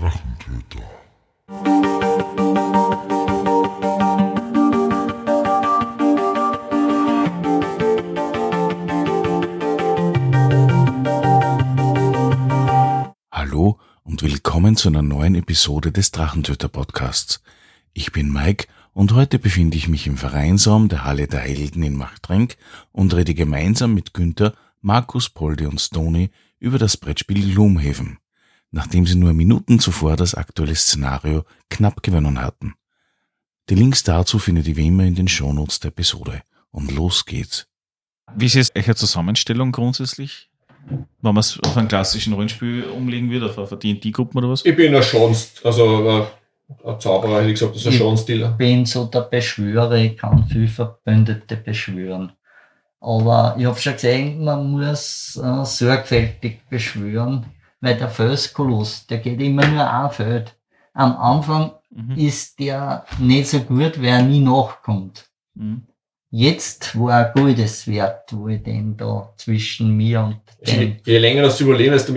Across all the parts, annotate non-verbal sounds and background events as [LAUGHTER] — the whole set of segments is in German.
Drachentöter. Hallo und willkommen zu einer neuen Episode des Drachentöter Podcasts. Ich bin Mike und heute befinde ich mich im Vereinsraum der Halle der Helden in Machtrenk und rede gemeinsam mit Günther, Markus, Poldi und Stony über das Brettspiel Gloomhaven, nachdem sie nur Minuten zuvor das aktuelle Szenario knapp gewonnen hatten. Die Links dazu findet ihr wie immer in den Shownotes der Episode. Und los geht's. Wie ist jetzt eure Zusammenstellung grundsätzlich? Wenn man es auf einen klassischen Rollenspiel umlegen würde, auf eine D&D-Gruppen oder was? Ich bin ein Schonst, also äh, ein Zauberer, hätte ich gesagt, das ist ein Ich- Schonstealer. bin so der Beschwörer, ich kann viel Verbündete beschwören. Aber ich habe schon gesehen, man muss äh, sorgfältig beschwören, weil der Felskoloss, der geht immer nur ein Feld. Am Anfang Mhm. ist der nicht so gut, weil er nie nachkommt. Mhm. Jetzt, wo er Goldes wert, wo ich den da zwischen mir und Je, dem je länger das du überlebst, desto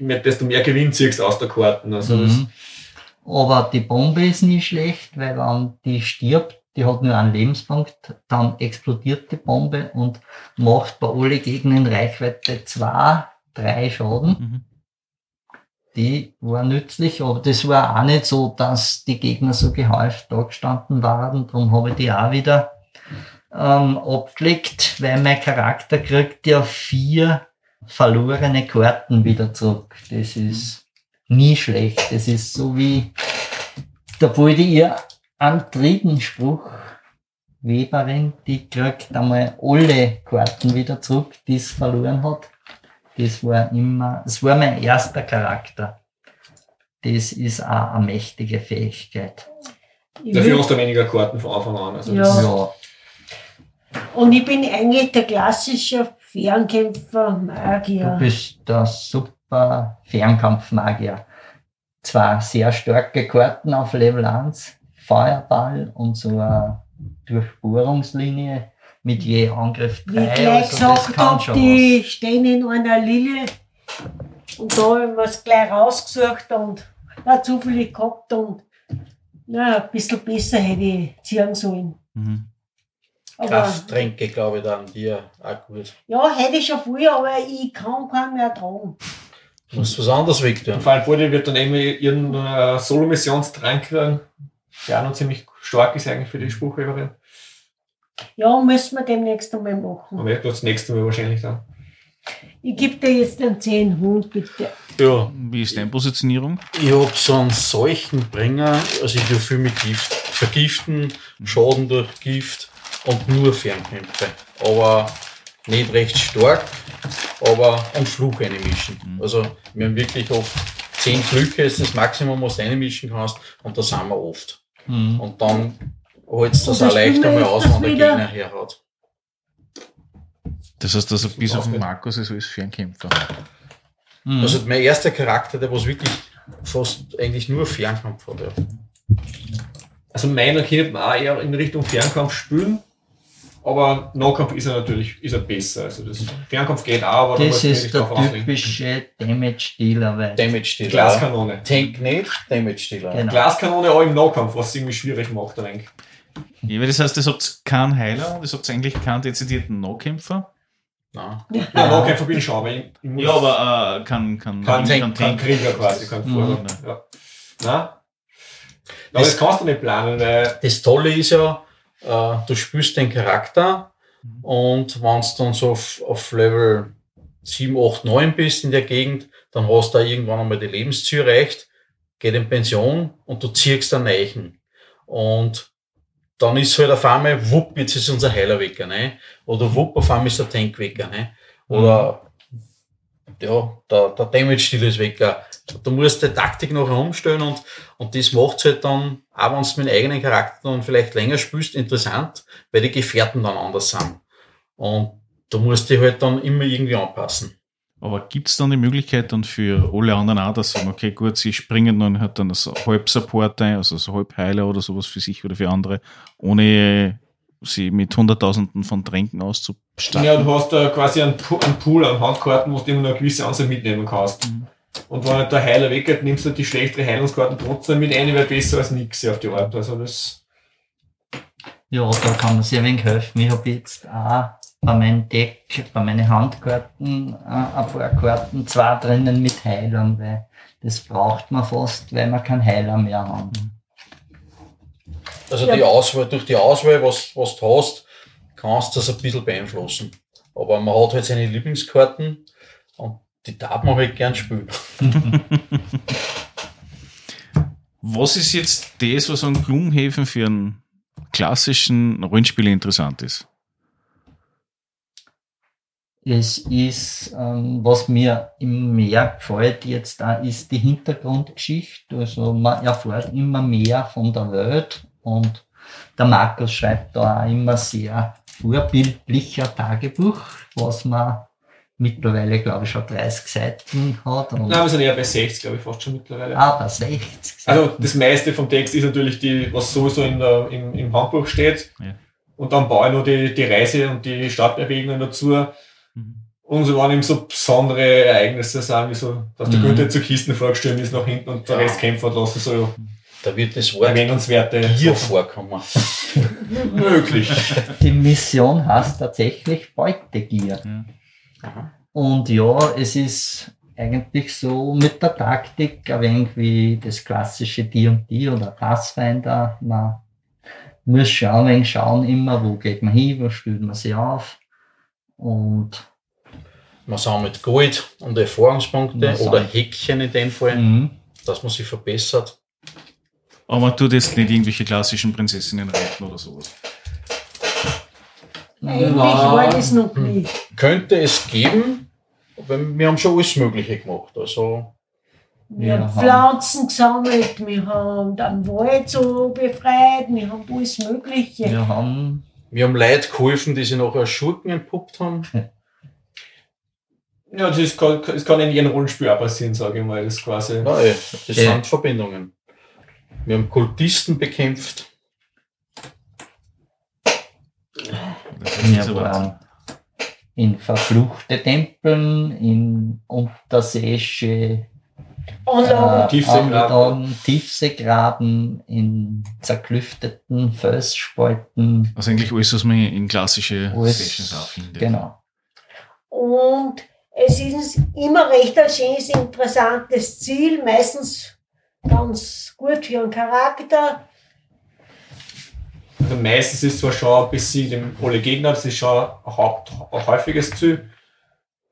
mehr, desto mehr Gewinn ziehst du aus der Karten. Also Mhm. Aber die Bombe ist nicht schlecht, weil wenn die stirbt, die hat nur einen Lebenspunkt, dann explodiert die Bombe und macht bei alle Gegnern Reichweite zwei, drei Schaden. Mhm. Die war nützlich, aber das war auch nicht so, dass die Gegner so gehäuft da gestanden waren. Darum habe ich die auch wieder ähm, abgelegt, weil mein Charakter kriegt ja vier verlorene Karten wieder zurück. Das ist nie schlecht. Das ist so wie da wollte ihr dritten Spruch. Weberin, die kriegt einmal alle Karten wieder zurück, die es verloren hat. Das war immer, das war mein erster Charakter. Das ist auch eine mächtige Fähigkeit. Ich dafür hast du weniger Karten von Anfang an. Also Ja. das, Ja, Und ich bin eigentlich der klassische Fernkämpfer, du bist der super Fernkampfmagier. Zwei sehr starke Karten auf Level 1, Feuerball und so eine Durchbohrungslinie mit je Angriff Wie 3. ich gleich also das gesagt kann habe, schon die stehen in einer Linie. Und da habe ich mir's gleich rausgesucht und na, zufällig gehabt und na, ein bisschen besser hätte ich ziehen sollen. Mhm. Krafttränke, glaube ich, dann dir auch gut. ja, hätte ich schon früher, aber ich kann keinen mehr tragen. Du musst was anderes wegtun. und vor allem Body wird dann eben irgendeinen Solo-Missionstrank kriegen, der auch noch ziemlich stark ist eigentlich für die Spruchweberin. Ja, müssen wir demnächst einmal machen. Aber das nächste Mal wahrscheinlich dann. Ich gebe dir jetzt den 10 Hund, bitte. Ja, Wie ist deine Positionierung? ich hab so einen Seuchenbringer, also ich tue viel mit Gift. Vergiften, Schaden durch Gift und nur Fernkämpfe. Aber nicht recht stark, aber und Fluch einmischen. Mhm. Also wir haben wirklich oft zehn Flüche ist das Maximum, was du einmischen kannst und da sind wir oft. Mhm. Und dann holst du das auch leicht einmal aus, dass wenn der Gegner herhaut. Das heißt, also bis auf den. Markus ist alles Fernkämpfer. Mhm. Also mein erster Charakter, der was wirklich fast eigentlich nur Fernkampf hat. Ja. Also meiner könnte man auch eher in Richtung Fernkampf spielen. Aber Nahkampf ist er natürlich ist er besser. Also das Fernkampf geht auch, aber da Das ist der typische Damage-Dealer, Damage-Dealer. Glaskanone. Tank nicht, Damage-Dealer. Genau. Glaskanone auch im Nahkampf, was es irgendwie schwierig macht, wenig. Ja, das heißt, das habt keinen Heiler, das habt eigentlich keinen dezidierten Nahkämpfer. Nein. Ja, Nahkämpfer bin ich schon, aber ich, ich muss, Ja, aber äh, kann, kann, kann, kann, kann. Krieger quasi, kann Mhm. Vorder. Ja. Nein? Aber das kannst du nicht planen, weil Das Tolle ist ja, äh, du spielst den Charakter und wenn du dann so auf, auf Level 7, 8, 9 bist in der Gegend, dann hast du da irgendwann einmal die Lebensziel erreicht, geht in Pension und du ziehst einen Neichen. Und dann ist halt auf einmal, wupp, jetzt ist unser Heiler weg, ne? Oder wupp, auf einmal ist der Tank weg, ne? Oder ja, der, der Damage-Stil ist weg. Du musst die Taktik noch umstellen und, und das macht halt dann, auch wenn du mit dem eigenen Charakter dann vielleicht länger spielst, interessant, weil die Gefährten dann anders sind. Und du musst dich halt dann immer irgendwie anpassen. Aber gibt es dann die Möglichkeit dann für alle anderen auch, dass sie sagen, okay, gut, sie springen dann halt dann so halb Support ein, also so halb Heiler oder sowas für sich oder für andere, ohne sie mit Hunderttausenden von Tränken auszustatten? ja, du hast da quasi einen, Pool an Handkarten, wo du immer nur eine gewisse Anzahl mitnehmen kannst. Mhm. Und wenn halt der Heiler weggeht, nimmst du die schlechtere Heilungskarten trotzdem mit ein, wäre besser als nichts auf die Art. Also das, Ja, da kann man sich ein wenig helfen. Ich habe jetzt auch bei meinem Deck, bei meinen Handkarten, äh, ein paar Karten, zwei drinnen mit Heilern, weil das braucht man fast, weil wir keinen Heiler mehr haben. Also Ja. die Auswahl, durch die Auswahl, was, was du hast, kannst du das ein bisschen beeinflussen. Aber man hat halt seine Lieblingskarten und die darf man halt gern spielen. [LAUGHS] Was ist jetzt das, was an Gloomhaven für einen klassischen Rollenspieler interessant ist? Es ist, ähm, was mir im mehr gefällt jetzt auch, ist die Hintergrundgeschichte. Also man erfährt immer mehr von der Welt und der Markus schreibt da auch immer sehr vorbildlicher Tagebuch, was man mittlerweile, glaube ich, schon 30 Seiten hat. Und nein, wir sind eher bei 60, glaube ich, fast schon mittlerweile. aber 60 Also Seiten. das meiste vom Text ist natürlich die, was sowieso in der, im, im Handbuch steht. Ja. Und dann baue ich noch die, die Reise und die Stadtbewegungen dazu. Mhm. Und so waren eben so besondere Ereignisse sind, wie so, dass der Mhm. Günther zu Kisten vorgestellt ist nach hinten und der Rest kämpfen hat lassen, so Da wird das Wort erwähnenswerte Gier vorkommen. [LAUGHS] [LAUGHS] möglich. Die Mission heißt tatsächlich Beutegier. Ja. Aha. Und ja, es ist eigentlich so mit der Taktik ein wenig wie das klassische D&D oder Pathfinder. Man muss schon ein wenig schauen immer, wo geht man hin, wo stellt man sich auf. Und Man sammelt Gold und Erfahrungspunkte oder Häkchen in dem Fall, mhm. dass man sich verbessert. Aber man tut jetzt nicht irgendwelche klassischen Prinzessinnen reiten oder sowas. Eigentlich war das noch nie. Könnte es geben, aber wir haben schon alles Mögliche gemacht. Also Wir Ja, haben Pflanzen gesammelt, wir haben den Wald so befreit, wir haben alles Mögliche. wir haben wir haben Leute geholfen, die sich nachher als Schurken entpuppt haben. [LAUGHS] Ja, das ist, kann, das kann in jedem Rollenspiel auch passieren, sage ich mal. Das ist quasi. Ey, das Ja. sind Verbindungen. Wir haben Kultisten bekämpft. Das ist Wir so waren in verfluchte Tempeln, in unterseeische äh, Tiefseegraben. Tiefseegraben, in zerklüfteten Felsspalten. Also eigentlich alles, was man in klassische Alles- Sessions auch findet. Genau. Und es ist immer recht ein schönes, interessantes Ziel, meistens ganz gut für einen Charakter. Also meistens ist zwar schon ein bisschen alle Gegner, das ist schon ein, Haupt, ein häufiges Ziel.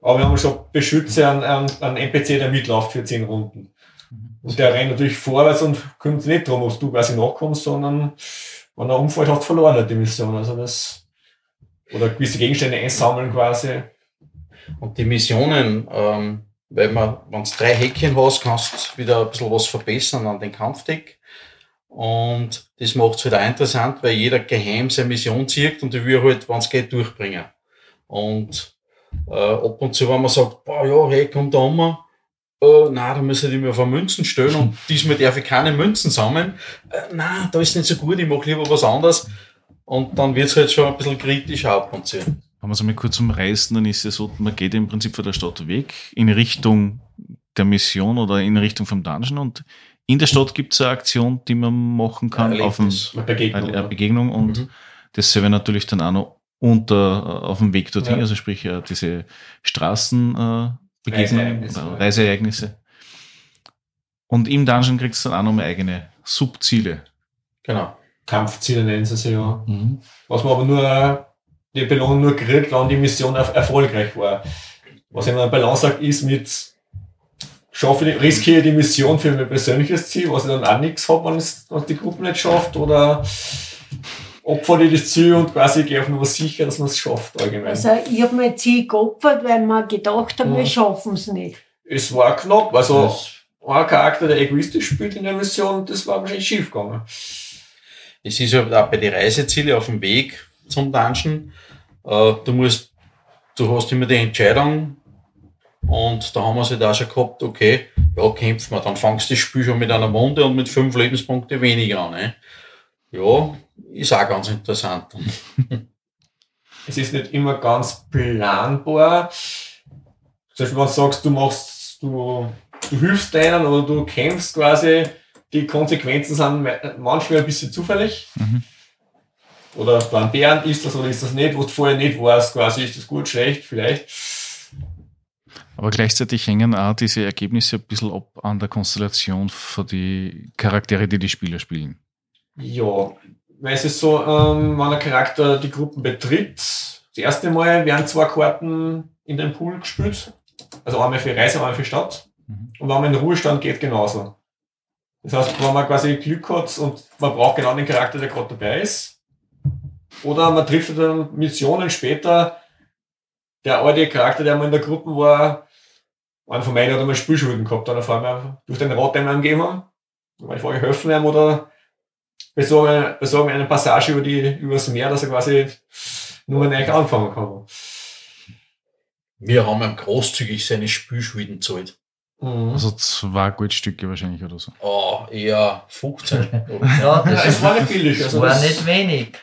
Aber wir haben schon Beschütze an, an, an NPC, der mitläuft für 10 Runden. Und der rennt natürlich vorwärts und sich nicht darum, ob du quasi nachkommst, sondern wenn er umfällt, hast du verloren die Mission. Also das, oder gewisse Gegenstände einsammeln quasi. Und die Missionen, ähm, weil man, wenn du drei Häkchen hast, kannst du wieder ein bisschen was verbessern an den Kampfdeck. Und das macht es halt auch interessant, weil jeder geheim seine Mission zieht und die will halt, wenn es geht, durchbringen. Und äh, ab und zu, wenn man sagt, boah, ja, hey, komm da um, äh, nein, da muss ich mich auf eine Münzen stellen und [LAUGHS] diesmal darf ich keine Münzen sammeln. Äh, nein, da ist nicht so gut, ich mache lieber was anderes. Und dann wird es halt schon ein bisschen kritisch ab und zu. Wenn wir es einmal kurz umreißen, dann ist es so, man geht im Prinzip von der Stadt weg in Richtung der Mission oder in Richtung vom Dungeon und in der Stadt gibt es eine Aktion, die man machen kann Ein auf dem, Begegnung. eine, Begegnung und Mhm. dasselbe natürlich dann auch noch unter auf dem Weg dorthin, Ja. also sprich äh, diese Straßenbegegnungen äh, Reiseereignisse, oder ja. Reiseereignisse. Und im Dungeon kriegst du dann auch noch mal eigene Subziele. Genau. Kampfziele nennen sie sie ja. Mhm. Was man aber nur, die Belohnung nur kriegt, wenn die Mission er erfolgreich war. Was immer ein Balanceakt ist mit, schaffe ich, riskiere ich die Mission für mein persönliches Ziel, was ich dann auch nichts habe, wenn es die Gruppe nicht schafft, oder opfer ich das Ziel und quasi gehe auf Nummer sicher, dass man es schafft, allgemein. Also ich habe mein Ziel geopfert, weil wir gedacht haben, wir Ja. schaffen es nicht. es war knapp, also Das- ein Charakter, der egoistisch spielt in der Mission, das war wahrscheinlich schief gegangen. Es ist ja auch bei den Reisezielen auf dem Weg zum Dungeon. Äh, du musst, du hast immer die Entscheidung. Und da haben wir es halt auch schon gehabt, okay, ja, kämpfen wir. Dann fangst du das Spiel schon mit einer Wunde und mit fünf Lebenspunkte weniger an. Ne? Ja, ist auch ganz interessant. [LAUGHS] es ist nicht immer ganz planbar. Zum Beispiel, wenn du sagst, du machst, du du hilfst denen oder du kämpfst quasi, die Konsequenzen sind manchmal ein bisschen zufällig. Mhm. Oder beim Bären ist das oder ist das nicht, wo du vorher nicht weißt, quasi ist das gut, schlecht, vielleicht. Aber gleichzeitig hängen auch diese Ergebnisse ein bisschen ab an der Konstellation von die Charaktere, die die Spieler spielen. Ja, weil es ist so, ähm, wenn ein Charakter die Gruppen betritt, das erste Mal werden zwei Karten in den Pool gespielt. Also einmal für Reise, einmal für Stadt. Mhm. Und wenn man in den Ruhestand geht, genauso. Das heißt, wenn man quasi Glück hat und man braucht genau den Charakter, der gerade dabei ist, oder man trifft dann Missionen später, der alte Charakter, der mal in der Gruppe war, einer von meinen hat einmal Spielschulden gehabt, dann auf einmal durch den Rat, den wir ihm gegeben haben. Weil ich frage, helfen ihm oder besorgen, besorgen eine Passage über die, übers Meer, dass er quasi nur neu anfangen kann. Wir haben ihm großzügig seine Spielschulden gezahlt. Mhm. Also zwei Goldstücke wahrscheinlich oder so. Oh, eher 15. Ja, [LAUGHS] Ja, das es war nicht billig. Also war das, nicht wenig.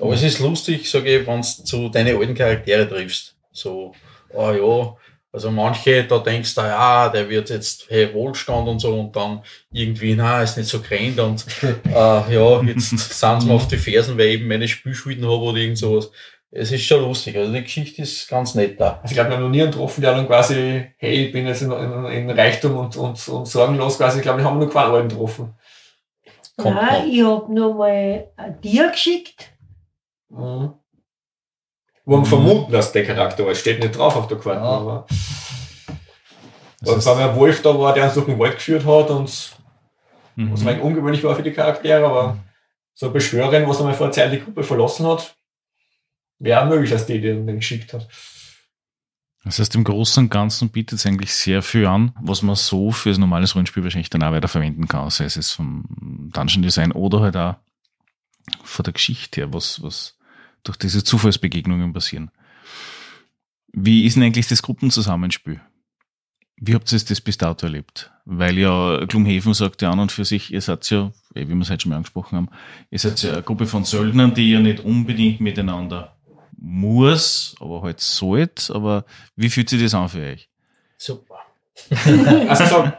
Aber es ist lustig, sage ich, wenn du zu deine alten Charaktere triffst. So, ah ja, also manche, da denkst du, ja, der wird jetzt hey, Wohlstand und so und dann irgendwie, na, ist nicht so grand und äh, [LAUGHS] ja, jetzt sind sie mir auf die Fersen, weil ich eben meine Spielschulden habe oder irgend sowas. Es ist schon lustig, also die Geschichte ist ganz nett da. also ich glaube, wir haben noch nie einen getroffen, der dann quasi, hey, ich bin jetzt in, in, in Reichtum und, und, und sorgenlos quasi. Ich glaube, wir haben nur keinen alten getroffen. Kommt Nein, noch. ich hab nur mal ein Tier geschickt. Mhm. Wo man vermuten, dass der Charakter war. Es steht nicht drauf auf der Karte. Ja. Aber Das weil ein Wolf da war, der uns durch den Wald geführt hat und mhm. was eigentlich ungewöhnlich war für die Charaktere, aber so eine Beschwörerin, was einmal vor einer Zeit die Gruppe verlassen hat, wäre auch möglich, dass die den, den geschickt hat. Das heißt, im Großen und Ganzen bietet es eigentlich sehr viel an, was man so für das normales Rollenspiel wahrscheinlich dann auch weiter verwenden kann, sei es jetzt vom Dungeon Design oder halt auch von der Geschichte her, was, was durch diese Zufallsbegegnungen passieren. Wie ist denn eigentlich das Gruppenzusammenspiel? Wie habt ihr das bis dato erlebt? Weil ja Glumhaven sagt ja an und für sich, ihr seid ja, eh, wie wir es heute schon mal angesprochen haben, ihr seid ja eine Gruppe von Söldnern, die ja nicht unbedingt miteinander muss, aber halt sollt. Aber wie fühlt sich das an für euch? Super. [LAUGHS] Also so,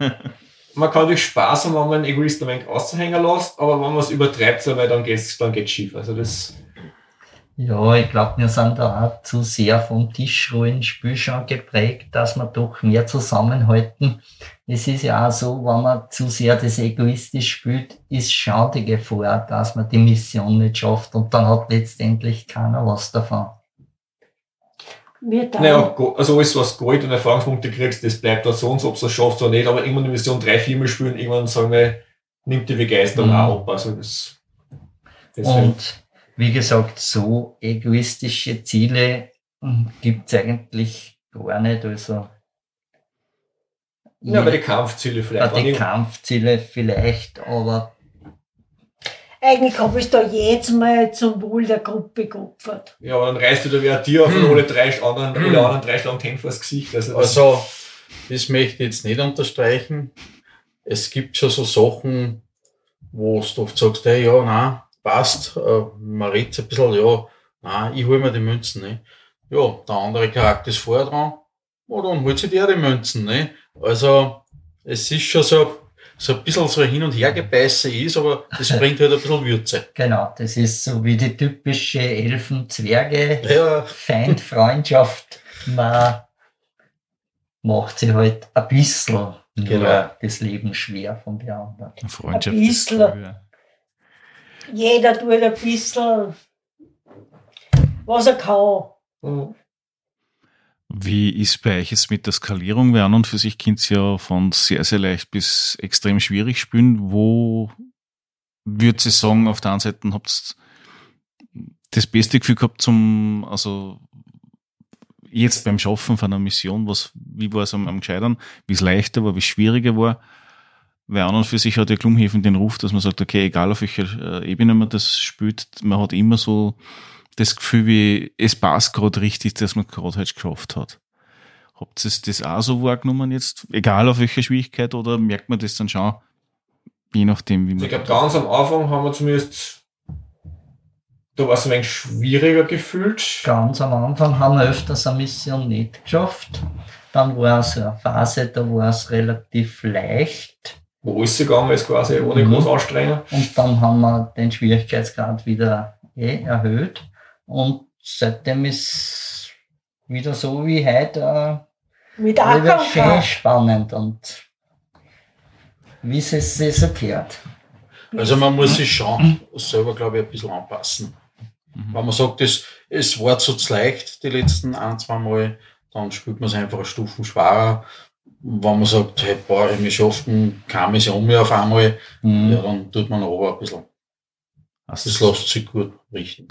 man kann durch Spaß haben, wenn man einen Egoisten ein wenig auszuhängen lässt, aber wenn man es übertreibt, so, weil dann geht's, dann geht's schief. Also das, Ja, ich glaube, wir sind da auch zu sehr vom Tischrollenspiel schon geprägt, dass wir doch mehr zusammenhalten. Es ist ja auch so, wenn man zu sehr das egoistisch spielt, ist schon die Gefahr, dass man die Mission nicht schafft und dann hat letztendlich keiner was davon. Naja, also alles, was Gold und Erfahrungspunkte kriegst, das bleibt da so und so, ob du es schaffst oder nicht, aber irgendwann in Mission drei, viermal spielen, irgendwann sagen wir, nimmt die Begeisterung Mhm. auch ab. Also das. Und wie gesagt, so egoistische Ziele gibt es eigentlich gar nicht. Also ja, bei den Kampfziele vielleicht. Die Kampfziele vielleicht, aber Eigentlich habe ich da jetzt mal zum Wohl der Gruppe geopfert. Ja, aber dann reißt du da wieder ein Tier auf und Hm. alle drei anderen, alle anderen drei schlagen Hände vors Gesicht. Also, das, Also, das möchte ich jetzt nicht unterstreichen. Es gibt schon so Sachen, wo du oft sagst, hey, ja, na, passt, äh, man redet ein bisschen, ja, na, ich hol mir die Münzen, ne? Ja, der andere Charakter ist vorher dran, ja, dann holt sich der die Münzen, ne? Also, es ist schon so, so ein bisschen so ein Hin- und Hergebeiße ist, aber das [LAUGHS] bringt halt ein bisschen Würze. genau, das ist so wie die typische Elfen-Zwerge. Ja, Feind-Freundschaft, man macht sich halt ein bisschen nur Genau. das Leben schwer von den anderen. Freundschaft Ein bisschen. ja. Jeder tut ein bisschen, was er kann. Mhm. Wie ist bei euch jetzt mit der Skalierung? Weil an und für sich könnt ja von sehr, sehr leicht bis extrem schwierig spielen. Wo würdet ihr sagen, auf der einen Seite habt ihr das beste Gefühl gehabt zum, also jetzt beim Schaffen von einer Mission, was, wie war es am, am Gescheitern, wie es leichter war, wie es schwieriger war? Weil an und für sich hat ja Klumhäfen den Ruf, dass man sagt, okay, egal auf welcher äh, Ebene man das spielt, man hat immer so das Gefühl, wie es passt gerade richtig, dass man gerade halt geschafft hat. Habt ihr das auch so wahrgenommen jetzt, egal auf welcher Schwierigkeit, oder merkt man das dann schon, je nachdem, wie Also man. ich glaube, ganz am Anfang haben wir zumindest, da war es ein wenig schwieriger gefühlt. Ganz am Anfang haben wir öfters eine Mission nicht geschafft. Dann war so eine Phase, da war es relativ leicht. Wo alles gegangen ist quasi, ohne Mhm. groß anstrengen. Und dann haben wir den Schwierigkeitsgrad wieder eh erhöht. Und seitdem ist wieder so wie heute Mit äh, wieder Acker schön spannend und wie es es erklärt. Also man muss sich schon selber, glaube ich, ein bisschen anpassen. Mhm. Wenn man sagt, es, es war zu leicht die letzten ein, zwei Mal, dann spielt man es einfach eine Stufen schwerer. Wenn man sagt, hey, boah, wir schaffen keine Mission mehr auf einmal, Mhm. ja, dann tut man aber ein bisschen. Also Das lässt sich gut richten.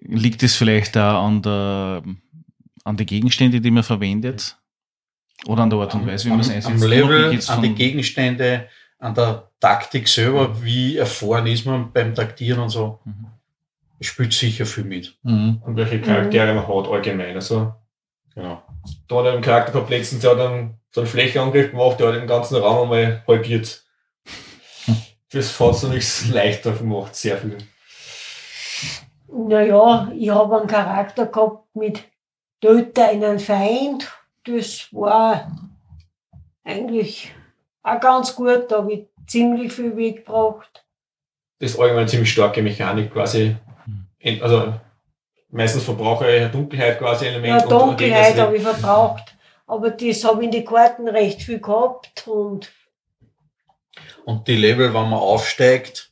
Liegt es vielleicht da an der, an die Gegenstände, die man verwendet? Oder an der Art und Weise, wie man es einsetzt? am Level, an die von- Gegenstände, an der Taktik selber, wie erfahren ist man beim Taktieren und so, Mhm. spielt sicher viel mit. Mhm. Und welche Charaktere man hat allgemein. Also, Genau. da hat er einen Charakter gehabt letztens, der hat einen, so einen Flächenangriff gemacht, der hat den ganzen Raum einmal halbiert. Das hat es nichts leichter gemacht, sehr viel. Naja, ich habe einen Charakter gehabt mit Töter einen Feind. Das war eigentlich auch ganz gut. Da habe ich ziemlich viel weggebracht. Das ist allgemein eine ziemlich starke Mechanik quasi. Mhm. Also, meistens verbrauche ich eine Dunkelheit quasi Element. Ja, Dunkelheit habe ich verbraucht. Aber das habe ich in den Karten recht viel gehabt. Und Und die Level, wenn man aufsteigt,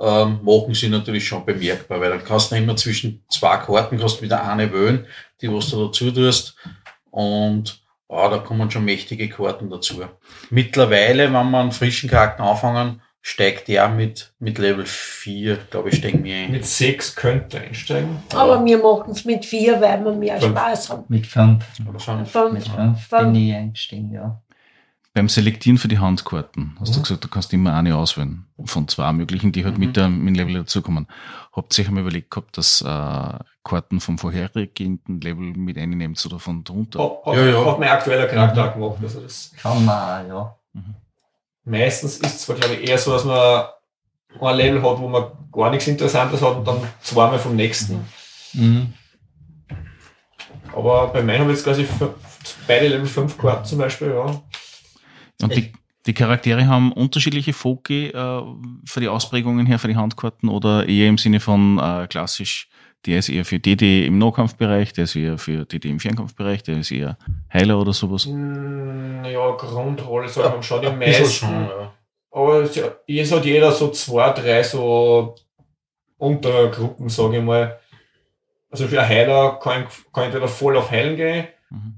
ähm, machen sie natürlich schon bemerkbar, weil dann kannst du immer zwischen zwei Karten, kannst du wieder eine wählen, die was du dazu tust. Und ah, da kommen schon mächtige Karten dazu. Mittlerweile, wenn man einen frischen Charakter anfangen, steigt der mit, mit Level 4, glaube ich, steigen wir ein. Mit 6 könnte einsteigen. Aber wir machen es mit vier, weil wir mehr Fünf. Spaß haben. Mit fünf. Oder fünf. Fünf. Mit fünf Fünf. bin ich eingestiegen, ja. Beim Selektieren für die Handkarten hast du Mhm. gesagt, du kannst immer eine auswählen von zwei möglichen, die halt Mhm. mit dem Level dazukommen. Habt ihr euch einmal überlegt gehabt, dass äh, Karten vom vorhergehenden Level mit einnehmen oder von drunter? Hat, hat, Ja, ja. hat mein aktueller Charakter auch gemacht. Also das, Kann man ja. meistens ist es zwar, glaube ich, eher so, dass man ein Level hat, wo man gar nichts Interessantes hat und dann zweimal vom nächsten. Mhm. Aber bei meinen habe ich jetzt quasi beide Level 5 Karten zum Beispiel, ja. Und die, die Charaktere haben unterschiedliche Foki äh, für die Ausprägungen her, für die Handkarten oder eher im Sinne von äh, klassisch, der ist eher für DD im Nahkampfbereich, der ist eher für DD im Fernkampfbereich, der ist eher Heiler oder sowas. Hm, Ja, Grundrolle sagt man schon die meisten. schon, ja. Aber es hat jeder so zwei, drei so Untergruppen, sage ich mal. Also für einen Heiler kann, kann entweder voll auf Heilen gehen, Mhm.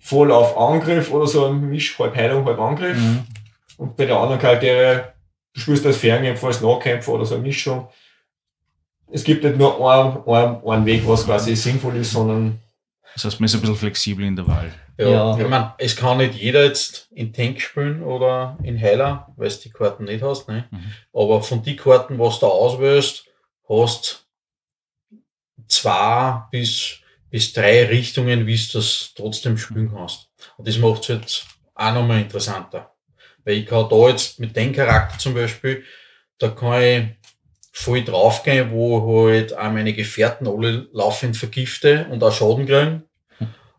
Voll auf Angriff oder so ein Misch, halb Heilung, halb Angriff. Mhm. Und bei den anderen Charaktere, du spielst als Fernkämpfer, als Nahkämpfer oder so eine Mischung. Es gibt nicht nur einen, einen, einen Weg, was quasi sinnvoll ist, sondern Das heißt, man ist ein bisschen flexibel in der Wahl. Ja, Ja. ich mein, es kann nicht jeder jetzt in Tank spielen oder in Heiler, weil du die Karten nicht hast. Ne? Mhm. Aber von die Karten, was du auswählst, hast zwei bis, bis drei Richtungen, wie du das trotzdem spielen kannst. Und das macht es jetzt auch nochmal interessanter. Weil ich kann da jetzt mit dem Charakter zum Beispiel, da kann ich voll draufgehen, wo halt auch meine Gefährten alle laufend vergifte und auch Schaden kriegen.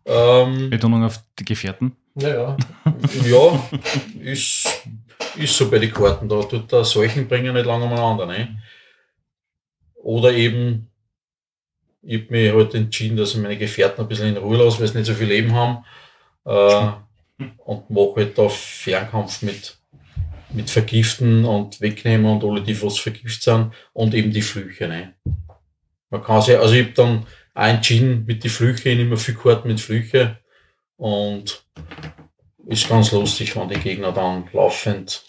Ähm, Betonung auf die Gefährten. naja. ja, ist, ist so bei den Karten. Da tut der Seuchenbringer nicht lange umeinander. Ne? Oder eben, ich habe mich halt entschieden, dass ich meine Gefährten ein bisschen in Ruhe lasse, weil sie nicht so viel Leben haben. Äh, und mache halt da Fernkampf mit, mit Vergiften und Wegnehmen und alle, die was vergift sind. Und eben die Flüche. Ne? Man kann sich, also ich habe dann auch entschieden mit die Flüche, ich nehme viel Karten mit Flüche. Und ist ganz lustig, wenn die Gegner dann laufend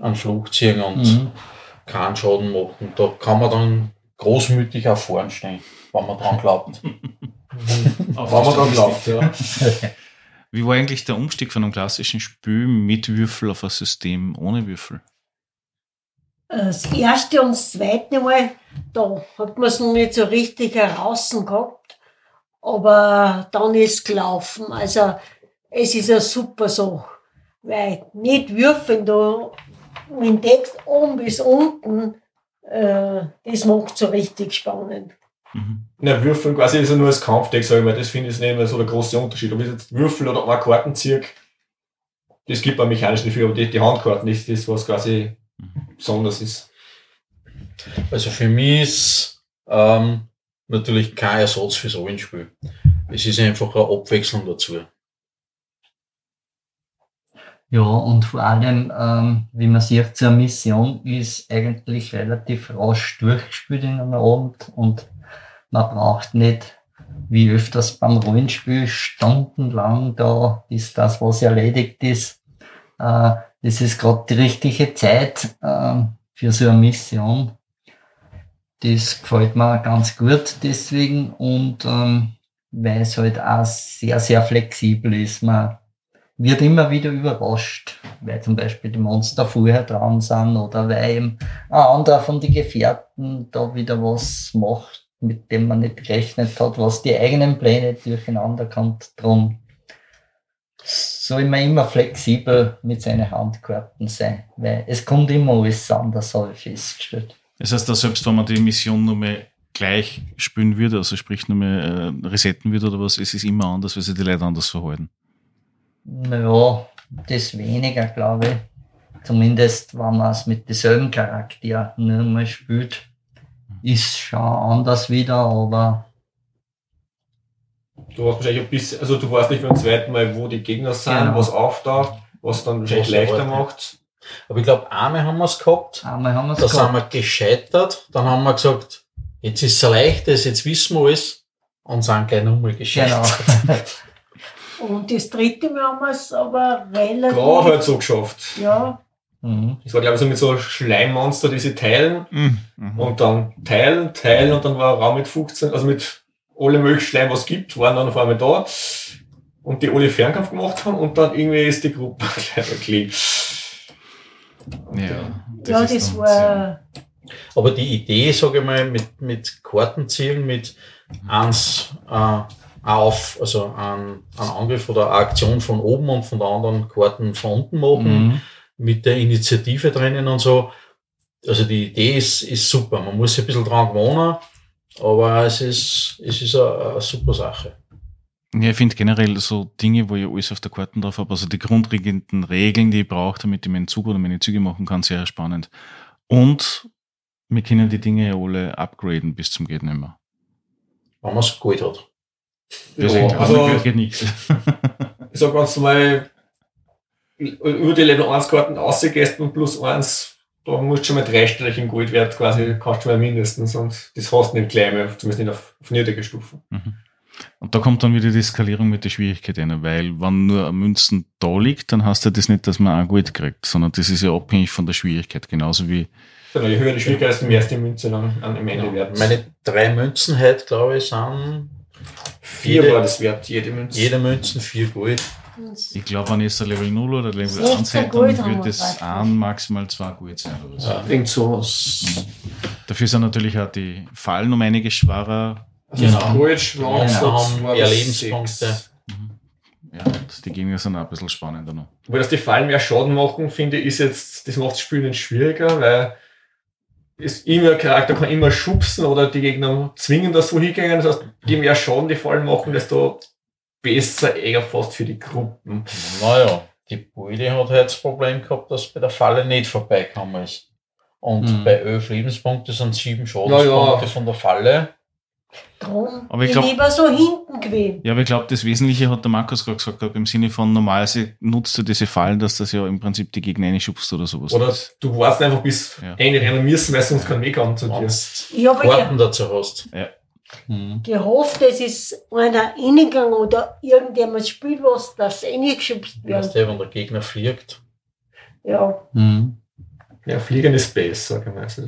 an Fluch ziehen und Mhm. keinen Schaden machen. Da kann man dann großmütig auf vorn stehen, wenn man dran glaubt. [LAUGHS] Wenn man da glaubt, ja. [LAUGHS] Wie war eigentlich der Umstieg von einem klassischen Spiel mit Würfel auf ein System ohne Würfel? Das erste und das zweite Mal, da hat man es noch nicht so richtig heraus gehabt. Aber dann ist es gelaufen. Also, es ist ja super so. Weil nicht würfeln da mit dem Text oben bis unten, äh, das macht so richtig spannend. Mhm. Na, Würfeln quasi ist ja nur das Kampfdeck, sag ich mal. Das finde ich nicht mehr so der große Unterschied. Ob ich jetzt Würfel oder eine Karten ziehe, das gibt bei mechanisch nicht viel, aber die, die Handkarten ist das, was quasi besonders ist. Also für mich ist ähm, natürlich kein Ersatz fürs Rollenspiel. Es ist einfach eine Abwechslung dazu. Ja, und vor allem, ähm, wie man sieht, eine Mission ist eigentlich relativ rasch durchgespielt in einem Abend und man braucht nicht, wie öfters beim Rollenspiel, stundenlang da, bis das, was erledigt ist. Äh, das ist gerade die richtige Zeit äh, für so eine Mission. Das gefällt mir ganz gut deswegen und ähm, weil es halt auch sehr, sehr flexibel ist. Man wird immer wieder überrascht, weil zum Beispiel die Monster vorher dran sind oder weil eben ein anderer von den Gefährten da wieder was macht, mit dem man nicht gerechnet hat, was die eigenen Pläne durcheinander kommt. Drum soll man immer flexibel mit seinen Handkarten sein, weil es kommt immer alles anders, habe ich festgestellt. Das heißt, dass selbst wenn man die Mission nur mehr gleich spielen würde, also sprich nur mehr äh, resetten würde oder was, es ist immer anders, weil sich die Leute anders verhalten. Naja, das weniger, glaube ich. Zumindest, wenn man es mit denselben Charakteren nur mal spielt, ist schon anders wieder, aber Du hast wahrscheinlich ein bisschen, also du weißt nicht beim zweiten Mal, wo die Gegner sind, Genau. was auftaucht, was dann wahrscheinlich Was leichter macht. Aber ich glaube, einmal haben wir es gehabt, einmal haben wir da es sind gehabt. wir gescheitert, dann haben wir gesagt, jetzt ist es ein leichtes, jetzt wissen wir alles und sind gleich nochmal gescheitert. Genau. [LAUGHS] Und das dritte Mal haben wir es aber relativ. Gerade halt so geschafft. Ja, mhm. Das war, glaube ich, so mit so Schleimmonster, die sie teilen Mhm. und dann teilen, teilen und dann war Raum mit 15, also mit alle möglichen Schleim, was es gibt, waren dann auf einmal da und die alle Fernkampf gemacht haben und dann irgendwie ist die Gruppe [LAUGHS] gleich erklärt. Ja, ja, ist das war. Aber die Idee, sage ich mal, mit, mit Kartenzielen, mit eins äh, auf, also ein, ein Angriff oder eine Aktion von oben und von der anderen Karten von unten machen, Mhm. mit der Initiative drinnen und so. Also die Idee ist, ist super. Man muss sich ein bisschen dran gewöhnen, aber es ist, es ist eine, eine super Sache. Ja, ich finde generell so Dinge, wo ich alles auf der Karten drauf habe, also die grundlegenden Regeln, die ich brauche, damit ich meinen Zug oder meine Züge machen kann, sehr spannend. Und wir können die Dinge ja alle upgraden bis zum geht nicht mehr. Wenn man es gut hat. Deswegen, Ja, also, also, geht nichts. ich sag ganz normal, über die Level 1 Karten ausgehst und plus 1, da musst du schon mal dreistellig im Goldwert quasi, kannst du mal mindestens und das hast du nicht gleich mehr, zumindest nicht auf, auf niedrige Stufen. Mhm. Und da kommt dann wieder die Skalierung mit der Schwierigkeit rein, weil wenn nur eine Münzen da liegt, dann hast du das nicht, dass man auch Gold kriegt, sondern das ist ja abhängig von der Schwierigkeit, genauso wie Genau, je höher die Schwierigkeit, desto mehr ist die Münze dann an, am Ende Ja, wert. meine drei Münzen heute, glaube ich, sind Vier jede- war das wert, jede Münze. jede Münzen vier Gold. Ich glaube, wenn ich so Level 0 oder Level 16 1 hätte, dann würde praktisch. ein, maximal zwei Gold sein. Oder so. Ja. Irgend sowas. Dafür sind natürlich auch die Fallen um einiges schwerer. Also Genau. das Gold, Schwarz, Genau, das mehr das Lebenspunkte. sechs. Ja, und die Gegner sind auch ein bisschen spannender noch. Wo das die Fallen mehr Schaden machen, finde ich, ist jetzt, das macht das Spiel nicht schwieriger, weil ist immer, der Charakter kann immer schubsen oder die Gegner zwingen, dass so hingehen. Das heißt, je mehr Schaden die Fallen machen, desto besser eher fast für die Gruppen. Naja, die Beute hat halt das Problem gehabt, dass bei der Falle nicht vorbeigekommen ist. Und Mhm. bei elf Lebenspunkte sind sieben Schadenspunkte Ja, ja. von der Falle. Drum. Aber ich glaub- lieber so hinten gewesen. Ja, aber ich glaube, das Wesentliche hat der Markus gerade gesagt, im Sinne von normalerweise nutzt du diese Fallen, dass das ja im Prinzip die Gegner reinschubst oder sowas. Oder du warst einfach bis Ja. Ende rennen müssen, weil sonst kein Weg haben zu dir. Du Karten dazu hast. Mhm. gehofft, es ist einer reingegangen oder irgendjemand spielt was, dass reingeschubst Weißt wird. du, wenn der Gegner fliegt. Ja. Mhm. Ja, Fliegen ist besser, sag ich mal. Also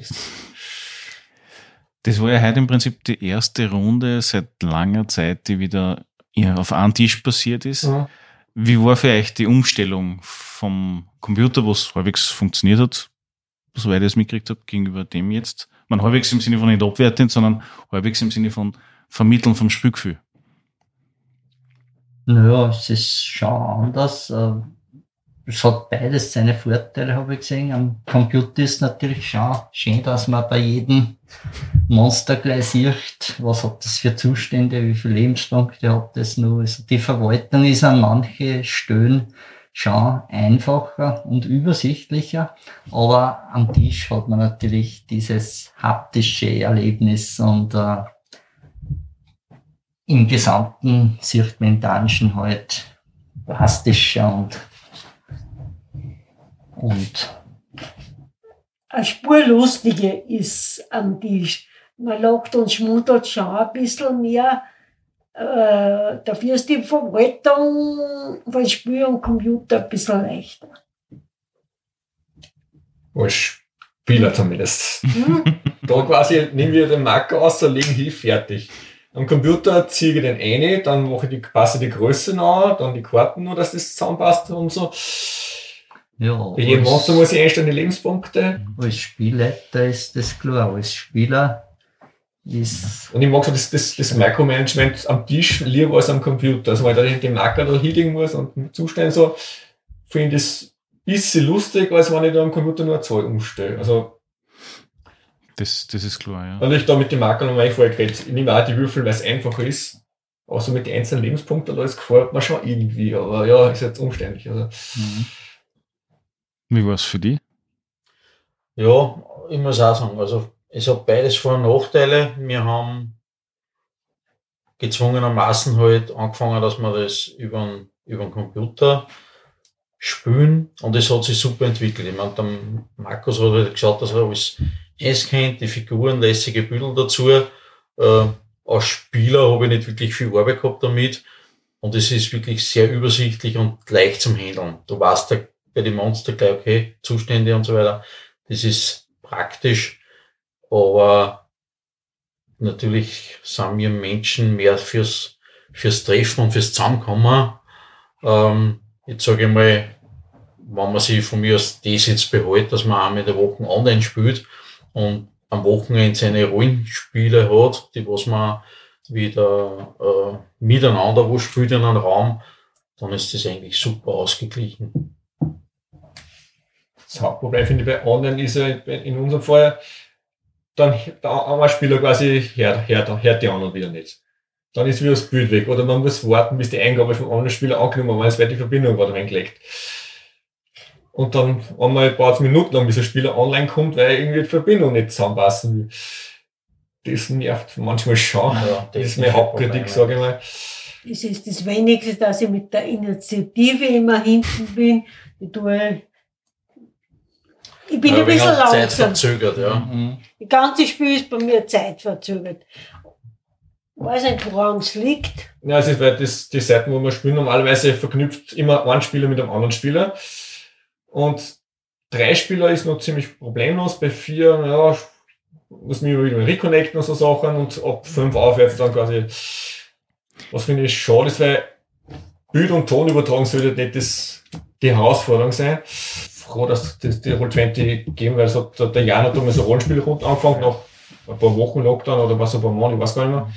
das- war ja heute im Prinzip die erste Runde seit langer Zeit, die wieder ja, auf einem Tisch passiert ist. Ja. Wie war für euch die Umstellung vom Computer, was halbwegs funktioniert hat, soweit ich es mitgekriegt habe, gegenüber dem jetzt? Man halbwegs im Sinne von nicht abwertend, sondern halbwegs im Sinne von Vermitteln vom Spielgefühl. Naja, es ist schon anders. Es hat beides seine Vorteile, habe ich gesehen. Am Computer ist natürlich schon schön, dass man bei jedem Monster gleich sieht, was hat das für Zustände, wie viele Lebenspunkte hat das nur. Also die Verwaltung ist an manche Stellen schon einfacher und übersichtlicher, aber am Tisch hat man natürlich dieses haptische Erlebnis und äh, im Gesamten sieht halt plastischer und und eine Spur lustiger ist am Tisch. Man lacht und schmuddelt schon ein bisschen mehr. Äh, dafür ist die Verwaltung von Spiel und Computer ein bisschen leichter. Als Spieler zumindest. Hm? [LAUGHS] da quasi nehmen wir den Marker aus, da legen hin, fertig. Am Computer ziehe ich den eine, dann mache ich die, passe die Größe nach, dann die Karten nur, dass das zusammenpasst und so. Ja, Bei jedem Monster muss ich einstellen die Lebenspunkte. Als Spielleiter ist das klar. Als Spieler ist. Und ich mag so das, das, das Micromanagement am Tisch lieber als am Computer. Also, weil ich den Marker da hinlegen muss und Zustände so, finde ich das ein bisschen lustig, als wenn ich da am Computer nur Zahl umstelle. Also, das, das ist klar, ja. Und ich da mit dem Marker nochmal vorher geredet. Ich nehme auch die Würfel, weil es einfacher ist. Außer mit den einzelnen Lebenspunkten, das gefällt mir schon irgendwie. Aber ja, ist jetzt umständlich. Also. Mhm. Wie war es für dich? Ja, ich muss auch sagen, also es hat beides Vor- und Nachteile. Wir haben gezwungenermaßen halt angefangen, dass wir das über den, Computer spielen und es hat sich super entwickelt. Ich meine, der Markus hat halt gesagt, dass er alles es kennt, die Figuren, lässige Bilder dazu. Äh, als Spieler habe ich nicht wirklich viel Arbeit gehabt damit und es ist wirklich sehr übersichtlich und leicht zum Handeln. Du weißt ja bei den Monster gleich, okay, Zustände und so weiter. Das ist praktisch, aber natürlich sind wir Menschen mehr fürs, fürs Treffen und fürs Zusammenkommen. Ähm, jetzt sage ich mal, wenn man sich von mir aus das jetzt behält, dass man einmal in der Woche online spielt und am Wochenende seine Rollenspiele hat, die was man wieder äh, miteinander wo spielt in einem Raum, dann ist das eigentlich super ausgeglichen. Das Hauptproblem finde ich bei Online ist ja in unserem Fall, dann der Spieler quasi hört, hört, hört die anderen wieder nicht. Dann ist wieder das Bild weg. Oder man muss warten, bis die Eingabe vom anderen Spieler angenommen wird, weil die Verbindung gerade reingelegt. Und dann einmal ein paar Minuten lang, bis der Spieler online kommt, weil irgendwie die Verbindung nicht zusammenpassen will. Das nervt manchmal schon. Ja, das ist meine Hauptkritik, sage ich mal. Das ist das Wenigste, dass ich mit der Initiative immer hinten bin. Ich tue ich bin ja, ein bisschen langsam. Zeitverzögert, ja. Mhm. Das ganze Spiel ist bei mir zeitverzögert. Ich weiß nicht, woran es liegt. Ja, es ist, weil das, die Seiten, wo man spielt, normalerweise verknüpft immer ein Spieler mit einem anderen Spieler. Und drei Spieler ist noch ziemlich problemlos. Bei vier, ja, muss man immer wieder reconnecten und so Sachen. Und ab fünf aufwärts dann quasi, was finde ich schade ist, weil Bild und Ton übertragen sollte nicht das, die Herausforderung sein froh, dass das die Roll20 geben, weil es hat der Jan hat damals ein Rollenspiel angefangen, nach ein paar Wochen Lockdown oder was, ein paar Monate, ich weiß gar nicht mehr.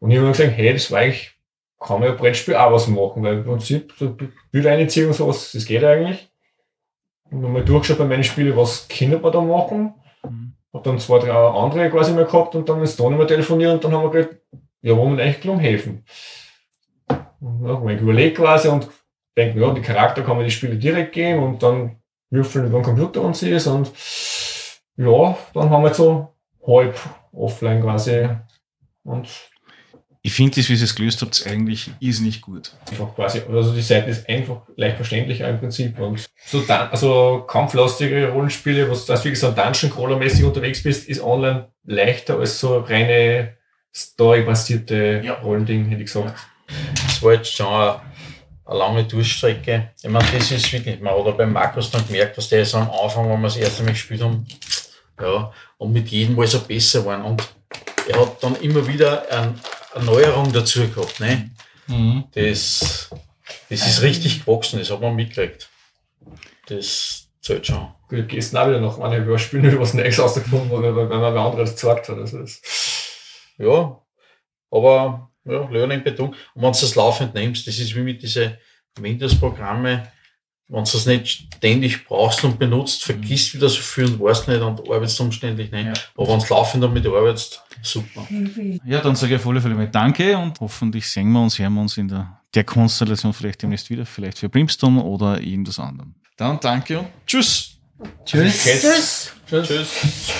Und ich habe mir gesagt, hey, das war eigentlich, kann man ja Brettspiel auch was machen, weil im Prinzip, so Bildeinziehung und sowas, das geht eigentlich. Und dann mal durchgeschaut bei meinen Spielen, was Kinder wir da machen. Mhm. Hab dann zwei, drei andere quasi mal gehabt und dann ist da nicht mehr telefoniert und dann haben wir gesagt, ja, wo wir eigentlich gelungen helfen. Und ja, ich überlegt quasi und denke, ja, die Charakter kann man die Spiele direkt gehen und dann Würfeln über den Computer und sie ist und ja, dann haben wir jetzt so halb offline quasi und ich finde das, wie ihr es gelöst habt, eigentlich ist nicht gut. Einfach quasi, also die Seite ist einfach leicht verständlicher im Prinzip und so dann, also kampflastige Rollenspiele, was du wie gesagt Dungeon Crawler mäßig unterwegs bist, ist online leichter als so reine Story-basierte ja. Rollending, hätte ich gesagt. Das war jetzt schon eine lange Durchstrecke. Ich meine, das ist wirklich, man hat auch beim Markus dann gemerkt, dass der so am Anfang, wenn wir das erste Mal gespielt haben, ja, und mit jedem Mal so besser waren. Und er hat dann immer wieder eine Erneuerung dazu gehabt, ne? Mhm. Das, das ist richtig gewachsen, das hat man mitgekriegt. Das zählt schon. Gut, gehst auch wieder noch eine überspielen, [LAUGHS] was Neues rausgefunden wenn man wer anderes gezeigt hat. Also das ja, aber ja, Learning Beton. Und wenn du das laufend nimmst, das ist wie mit diesen Windows-Programme, wenn du es nicht ständig brauchst und benutzt, vergisst wieder so viel und weißt nicht und arbeitest umständlich nicht. Ja. Aber wenn du laufend damit arbeitest, super. Ja, dann sage ich auf alle Fälle mal Danke und hoffentlich sehen wir uns, hören wir uns in der, der Konstellation vielleicht demnächst wieder, vielleicht für Brimstone oder irgendwas anderem. Dann danke und tschüss! Tschüss. Jetzt- Tschüss. Tschüss.